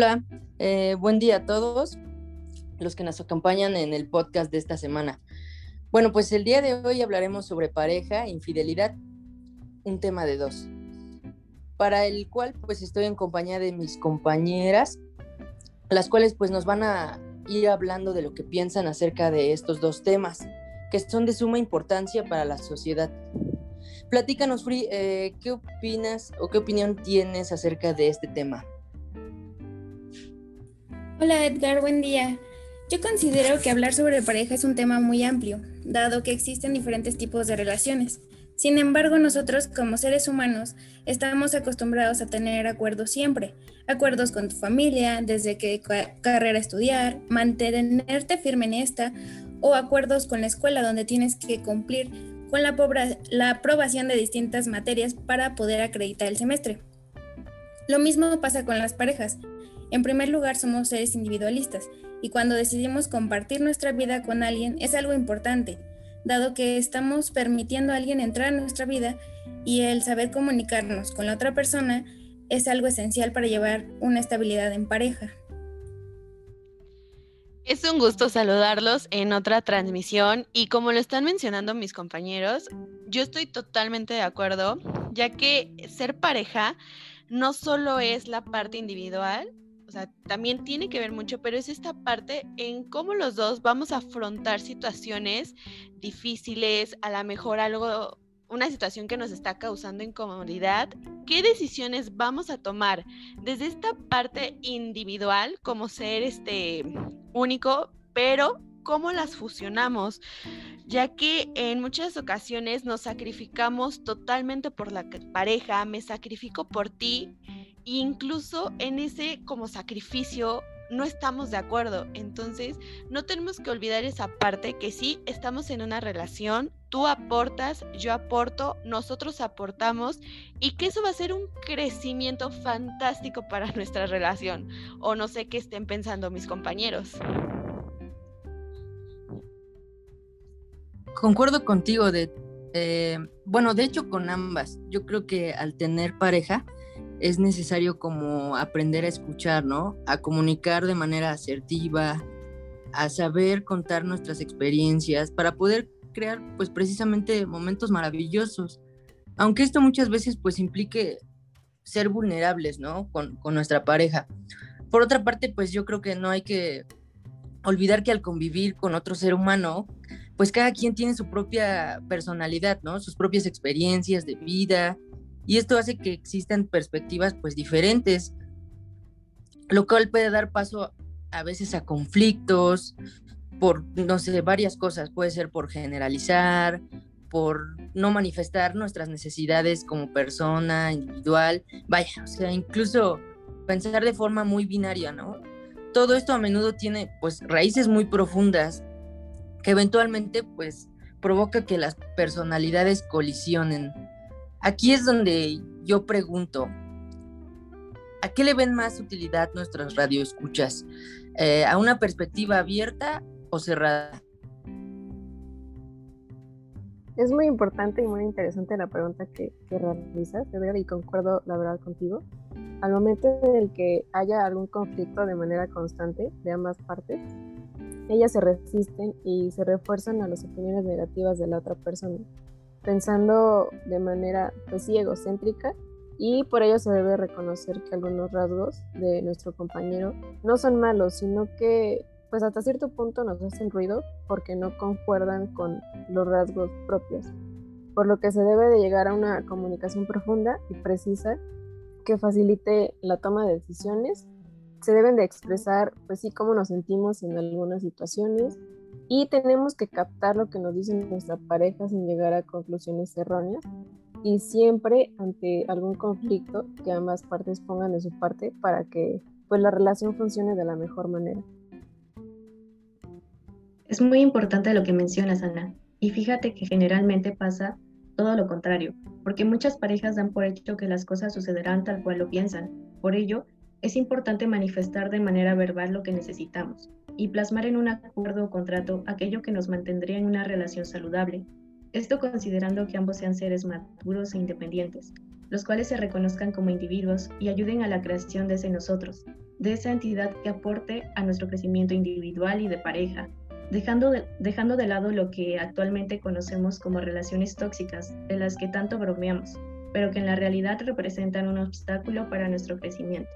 Hola, eh, buen día a todos los que nos acompañan en el podcast de esta semana. Bueno, pues el día de hoy hablaremos sobre pareja, infidelidad, un tema de dos, para el cual pues estoy en compañía de mis compañeras, las cuales pues nos van a ir hablando de lo que piensan acerca de estos dos temas, que son de suma importancia para la sociedad. Platícanos, Free, eh, ¿qué opinas o qué opinión tienes acerca de este tema? Hola Edgar, buen día. Yo considero que hablar sobre pareja es un tema muy amplio, dado que existen diferentes tipos de relaciones. Sin embargo, nosotros como seres humanos estamos acostumbrados a tener acuerdos siempre. Acuerdos con tu familia, desde qué carrera estudiar, mantenerte firme en esta, o acuerdos con la escuela donde tienes que cumplir con la, la aprobación de distintas materias para poder acreditar el semestre. Lo mismo pasa con las parejas. En primer lugar, somos seres individualistas y cuando decidimos compartir nuestra vida con alguien es algo importante, dado que estamos permitiendo a alguien entrar en nuestra vida y el saber comunicarnos con la otra persona es algo esencial para llevar una estabilidad en pareja. Es un gusto saludarlos en otra transmisión y como lo están mencionando mis compañeros, yo estoy totalmente de acuerdo, ya que ser pareja no solo es la parte individual, o sea, también tiene que ver mucho, pero es esta parte en cómo los dos vamos a afrontar situaciones difíciles, a lo mejor algo, una situación que nos está causando incomodidad, qué decisiones vamos a tomar desde esta parte individual como ser este único, pero cómo las fusionamos, ya que en muchas ocasiones nos sacrificamos totalmente por la pareja, me sacrifico por ti incluso en ese como sacrificio no estamos de acuerdo. Entonces, no tenemos que olvidar esa parte que sí estamos en una relación, tú aportas, yo aporto, nosotros aportamos y que eso va a ser un crecimiento fantástico para nuestra relación. O no sé qué estén pensando mis compañeros. Concuerdo contigo de, eh, bueno, de hecho con ambas. Yo creo que al tener pareja, es necesario como aprender a escuchar, ¿no? A comunicar de manera asertiva, a saber contar nuestras experiencias para poder crear pues precisamente momentos maravillosos. Aunque esto muchas veces pues implique ser vulnerables, ¿no? Con, con nuestra pareja. Por otra parte, pues yo creo que no hay que olvidar que al convivir con otro ser humano, pues cada quien tiene su propia personalidad, ¿no? Sus propias experiencias de vida, y esto hace que existan perspectivas pues diferentes, lo cual puede dar paso a veces a conflictos por, no sé, varias cosas, puede ser por generalizar, por no manifestar nuestras necesidades como persona individual, vaya, o sea, incluso pensar de forma muy binaria, ¿no? Todo esto a menudo tiene pues raíces muy profundas que eventualmente pues provoca que las personalidades colisionen Aquí es donde yo pregunto, ¿a qué le ven más utilidad nuestras radioescuchas? Eh, ¿A una perspectiva abierta o cerrada? Es muy importante y muy interesante la pregunta que, que realizas, y concuerdo la verdad contigo. Al momento en el que haya algún conflicto de manera constante de ambas partes, ellas se resisten y se refuerzan a las opiniones negativas de la otra persona pensando de manera pues egocéntrica y por ello se debe reconocer que algunos rasgos de nuestro compañero no son malos, sino que pues hasta cierto punto nos hacen ruido porque no concuerdan con los rasgos propios, por lo que se debe de llegar a una comunicación profunda y precisa que facilite la toma de decisiones. Se deben de expresar pues sí cómo nos sentimos en algunas situaciones, y tenemos que captar lo que nos dice nuestra pareja sin llegar a conclusiones erróneas y siempre ante algún conflicto que ambas partes pongan de su parte para que pues la relación funcione de la mejor manera. Es muy importante lo que mencionas, Ana. Y fíjate que generalmente pasa todo lo contrario, porque muchas parejas dan por hecho que las cosas sucederán tal cual lo piensan. Por ello, es importante manifestar de manera verbal lo que necesitamos y plasmar en un acuerdo o contrato aquello que nos mantendría en una relación saludable. Esto considerando que ambos sean seres maduros e independientes, los cuales se reconozcan como individuos y ayuden a la creación de ese nosotros, de esa entidad que aporte a nuestro crecimiento individual y de pareja, dejando de, dejando de lado lo que actualmente conocemos como relaciones tóxicas, de las que tanto bromeamos, pero que en la realidad representan un obstáculo para nuestro crecimiento.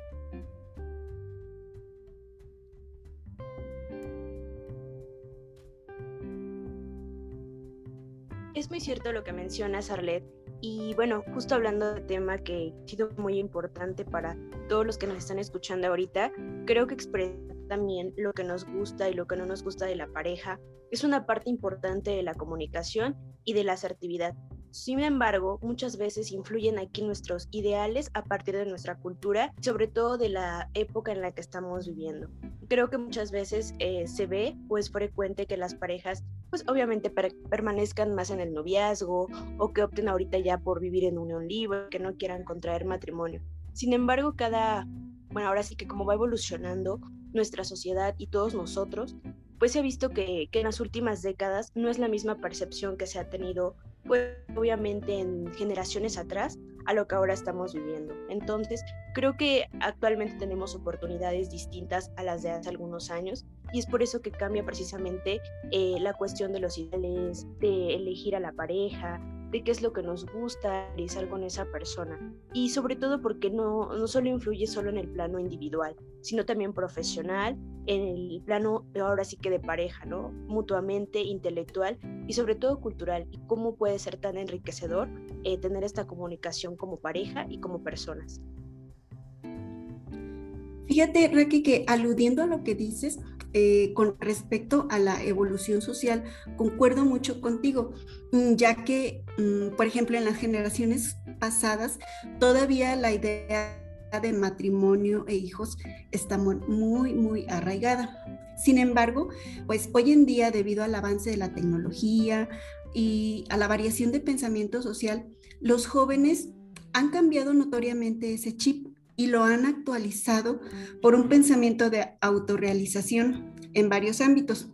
Es muy cierto lo que mencionas, Arlet. Y bueno, justo hablando de tema que ha sido muy importante para todos los que nos están escuchando ahorita, creo que expresa también lo que nos gusta y lo que no nos gusta de la pareja es una parte importante de la comunicación y de la asertividad. Sin embargo, muchas veces influyen aquí nuestros ideales a partir de nuestra cultura, sobre todo de la época en la que estamos viviendo. Creo que muchas veces eh, se ve o es frecuente que las parejas, pues obviamente permanezcan más en el noviazgo o que opten ahorita ya por vivir en unión libre, que no quieran contraer matrimonio. Sin embargo, cada, bueno, ahora sí que como va evolucionando nuestra sociedad y todos nosotros, pues ha visto que, que en las últimas décadas no es la misma percepción que se ha tenido pues obviamente en generaciones atrás a lo que ahora estamos viviendo. Entonces, creo que actualmente tenemos oportunidades distintas a las de hace algunos años y es por eso que cambia precisamente eh, la cuestión de los ideales, de elegir a la pareja, de qué es lo que nos gusta realizar con esa persona. Y sobre todo porque no, no solo influye solo en el plano individual, sino también profesional, en el plano ahora sí que de pareja, ¿no? Mutuamente, intelectual y sobre todo cultural. Y cómo puede ser tan enriquecedor eh, tener esta comunicación como pareja y como personas. Fíjate, Requi, que aludiendo a lo que dices, eh, con respecto a la evolución social, concuerdo mucho contigo, mm, ya que, mm, por ejemplo, en las generaciones pasadas, todavía la idea de matrimonio e hijos está muy, muy arraigada. Sin embargo, pues hoy en día, debido al avance de la tecnología y a la variación de pensamiento social, los jóvenes han cambiado notoriamente ese chip y lo han actualizado por un pensamiento de autorrealización en varios ámbitos,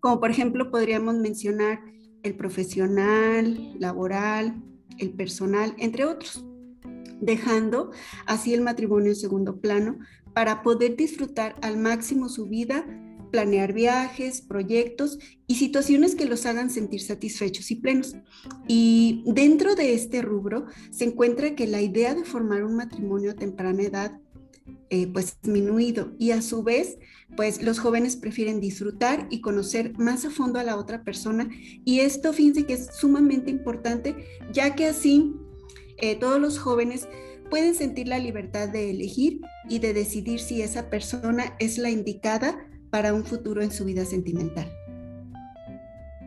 como por ejemplo podríamos mencionar el profesional, laboral, el personal, entre otros, dejando así el matrimonio en segundo plano para poder disfrutar al máximo su vida planear viajes, proyectos y situaciones que los hagan sentir satisfechos y plenos. Y dentro de este rubro se encuentra que la idea de formar un matrimonio a temprana edad eh, pues disminuido y a su vez pues los jóvenes prefieren disfrutar y conocer más a fondo a la otra persona y esto fíjense que es sumamente importante ya que así eh, todos los jóvenes pueden sentir la libertad de elegir y de decidir si esa persona es la indicada para un futuro en su vida sentimental.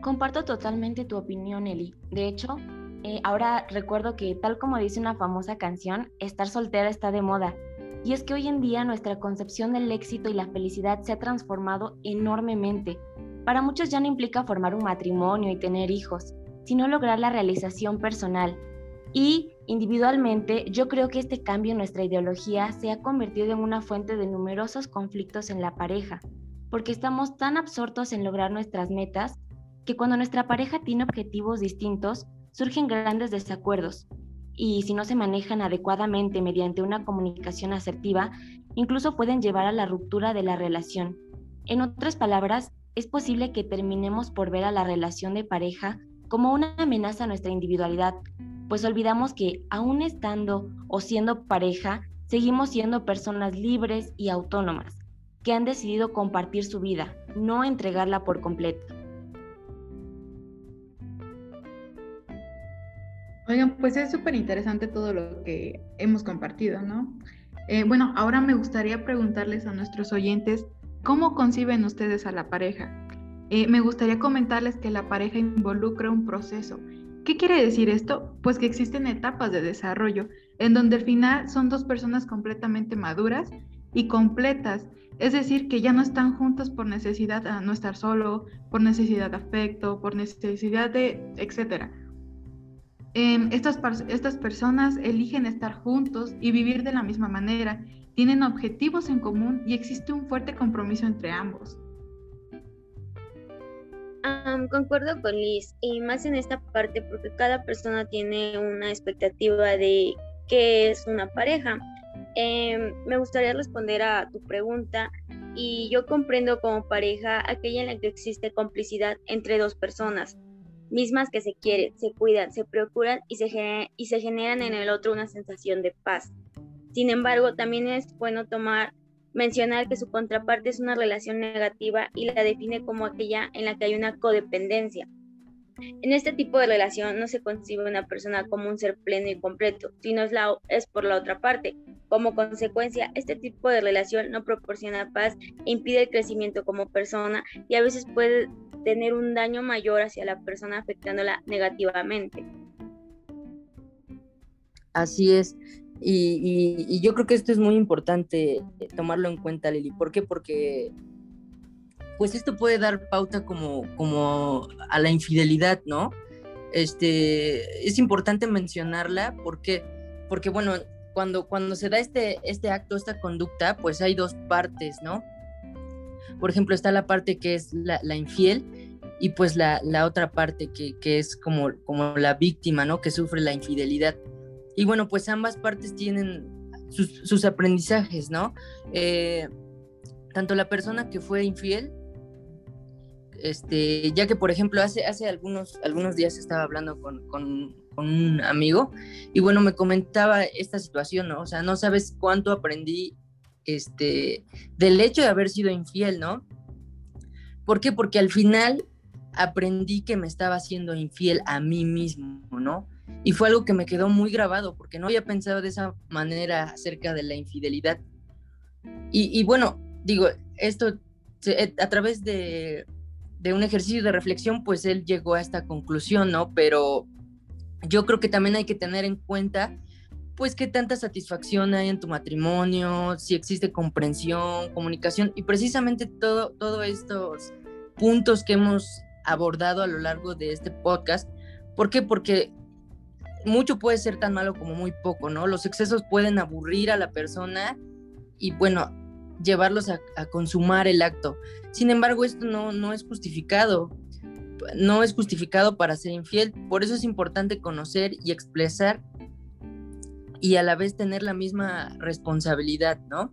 Comparto totalmente tu opinión, Eli. De hecho, eh, ahora recuerdo que tal como dice una famosa canción, estar soltera está de moda. Y es que hoy en día nuestra concepción del éxito y la felicidad se ha transformado enormemente. Para muchos ya no implica formar un matrimonio y tener hijos, sino lograr la realización personal. Y individualmente, yo creo que este cambio en nuestra ideología se ha convertido en una fuente de numerosos conflictos en la pareja, porque estamos tan absortos en lograr nuestras metas que cuando nuestra pareja tiene objetivos distintos, surgen grandes desacuerdos. Y si no se manejan adecuadamente mediante una comunicación asertiva, incluso pueden llevar a la ruptura de la relación. En otras palabras, es posible que terminemos por ver a la relación de pareja como una amenaza a nuestra individualidad, pues olvidamos que aún estando o siendo pareja, seguimos siendo personas libres y autónomas, que han decidido compartir su vida, no entregarla por completo. Oigan, pues es súper interesante todo lo que hemos compartido, ¿no? Eh, bueno, ahora me gustaría preguntarles a nuestros oyentes, ¿cómo conciben ustedes a la pareja? Eh, me gustaría comentarles que la pareja involucra un proceso. ¿Qué quiere decir esto? Pues que existen etapas de desarrollo, en donde al final son dos personas completamente maduras y completas es decir, que ya no están juntos por necesidad de no estar solo, por necesidad de afecto, por necesidad de, etc. Em, estas, estas personas eligen estar juntos y vivir de la misma manera, tienen objetivos en común y existe un fuerte compromiso entre ambos. concuerdo con Liz, y más en esta parte porque cada persona tiene una expectativa de qué es una pareja. Em, me gustaría responder a tu pregunta y yo comprendo como pareja aquella en la que existe complicidad entre dos personas, mismas que se quieren, se cuidan, se procuran y se, y se generan en el otro una sensación de paz. Sin embargo, también es bueno tomar mencionar que su contraparte es una relación negativa y la define como aquella en la que hay una codependencia. En este tipo de relación no se concibe una persona como un ser pleno y completo, sino es, es por la otra parte. Como consecuencia, este tipo de relación no proporciona paz e impide el crecimiento como persona y a veces puede tener un daño mayor hacia la persona afectándola negativamente. Así es. Y, yo creo que esto es muy importante eh, tomarlo en cuenta, Lili. ¿Por qué? Porque pues esto puede dar pauta como, como a la infidelidad, ¿no? Este, es importante mencionarla porque, porque bueno, cuando, cuando se da este, este acto, esta conducta, pues hay dos partes, ¿no? Por ejemplo, está la parte que es la, infiel y pues la, la otra parte que, que, es como, como la víctima, ¿no? Que sufre la infidelidad. Y bueno, pues ambas partes tienen sus, aprendizajes, ¿no? Eh, tanto la persona que fue infiel, este, ya que por ejemplo hace, hace algunos, algunos días estaba hablando con, un amigo y bueno, me comentaba esta situación, ¿no? O sea, no sabes cuánto aprendí este, del hecho de haber sido infiel, ¿no? ¿Por qué? Porque al final aprendí que me estaba haciendo infiel a mí mismo, ¿no? Y fue algo que me quedó muy grabado porque no había pensado de esa manera acerca de la infidelidad. Y, bueno, digo, esto a través de, de, un ejercicio de reflexión, pues él llegó a esta conclusión, ¿no? Pero yo creo que también hay que tener en cuenta, pues, qué tanta satisfacción hay en tu matrimonio, si existe comprensión, comunicación y precisamente todo, todos estos puntos que hemos abordado a lo largo de este podcast. ¿Por qué? Porque mucho puede ser tan malo como muy poco, ¿no? Los excesos pueden aburrir a la persona y bueno, llevarlos a, consumar el acto. Sin embargo, esto no, no es justificado, no es justificado para ser infiel, por eso es importante conocer y expresar y a la vez tener la misma responsabilidad, ¿no?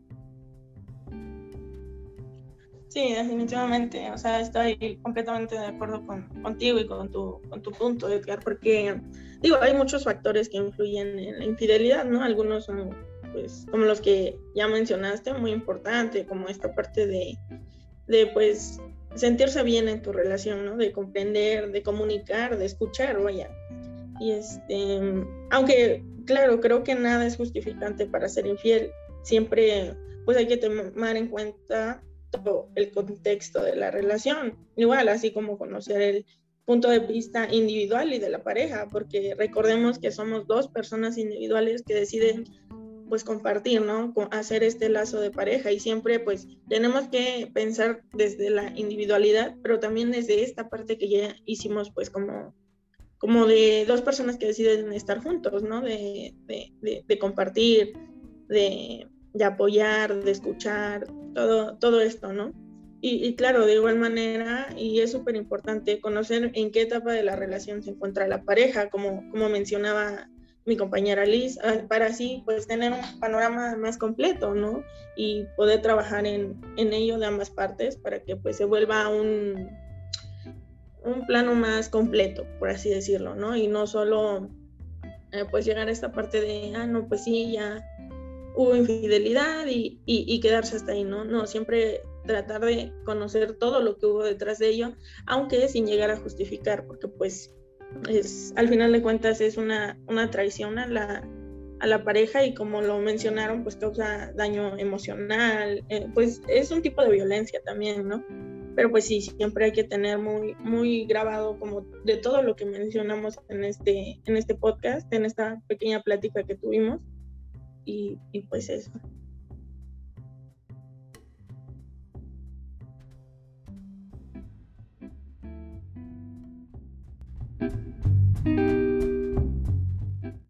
Sí, definitivamente. O sea, estoy completamente de acuerdo con, contigo y con tu, con tu punto, Edgar, porque digo, hay muchos factores que influyen en la infidelidad, ¿no? Algunos son, pues, como los que ya mencionaste, muy importante, como esta parte de, de, pues, sentirse bien en tu relación, ¿no? De comprender, de comunicar, de escuchar, vaya. Y este, aunque, claro, creo que nada es justificante para ser infiel, siempre, pues, hay que tomar en cuenta todo el contexto de la relación. Igual, así como conocer el punto de vista individual y de la pareja, porque recordemos que somos dos personas individuales que deciden pues compartir, ¿no? Hacer este lazo de pareja y siempre pues tenemos que pensar desde la individualidad, pero también desde esta parte que ya hicimos pues como, como de dos personas que deciden estar juntos, ¿no? De, de, de compartir, de, de apoyar, de escuchar, todo, todo esto, ¿no? Y, claro, de igual manera, y es súper importante conocer en qué etapa de la relación se encuentra la pareja, como, como mencionaba mi compañera Liz, ah, para así pues tener un panorama más completo, ¿no? Y poder trabajar en, en ello de ambas partes para que pues se vuelva un, un plano más completo, por así decirlo, ¿no? Y no solo eh, pues llegar a esta parte de, ah, no, pues sí, ya hubo infidelidad y, y, quedarse hasta ahí, ¿no? No, siempre tratar de conocer todo lo que hubo detrás de ello, aunque sin llegar a justificar, porque pues es, al final de cuentas es una, una traición a la, a la pareja y como lo mencionaron, pues causa daño emocional, eh, pues es un tipo de violencia también, ¿no? Pero pues sí, siempre hay que tener muy, muy grabado como de todo lo que mencionamos en este, en este podcast, en esta pequeña plática que tuvimos y, y pues eso.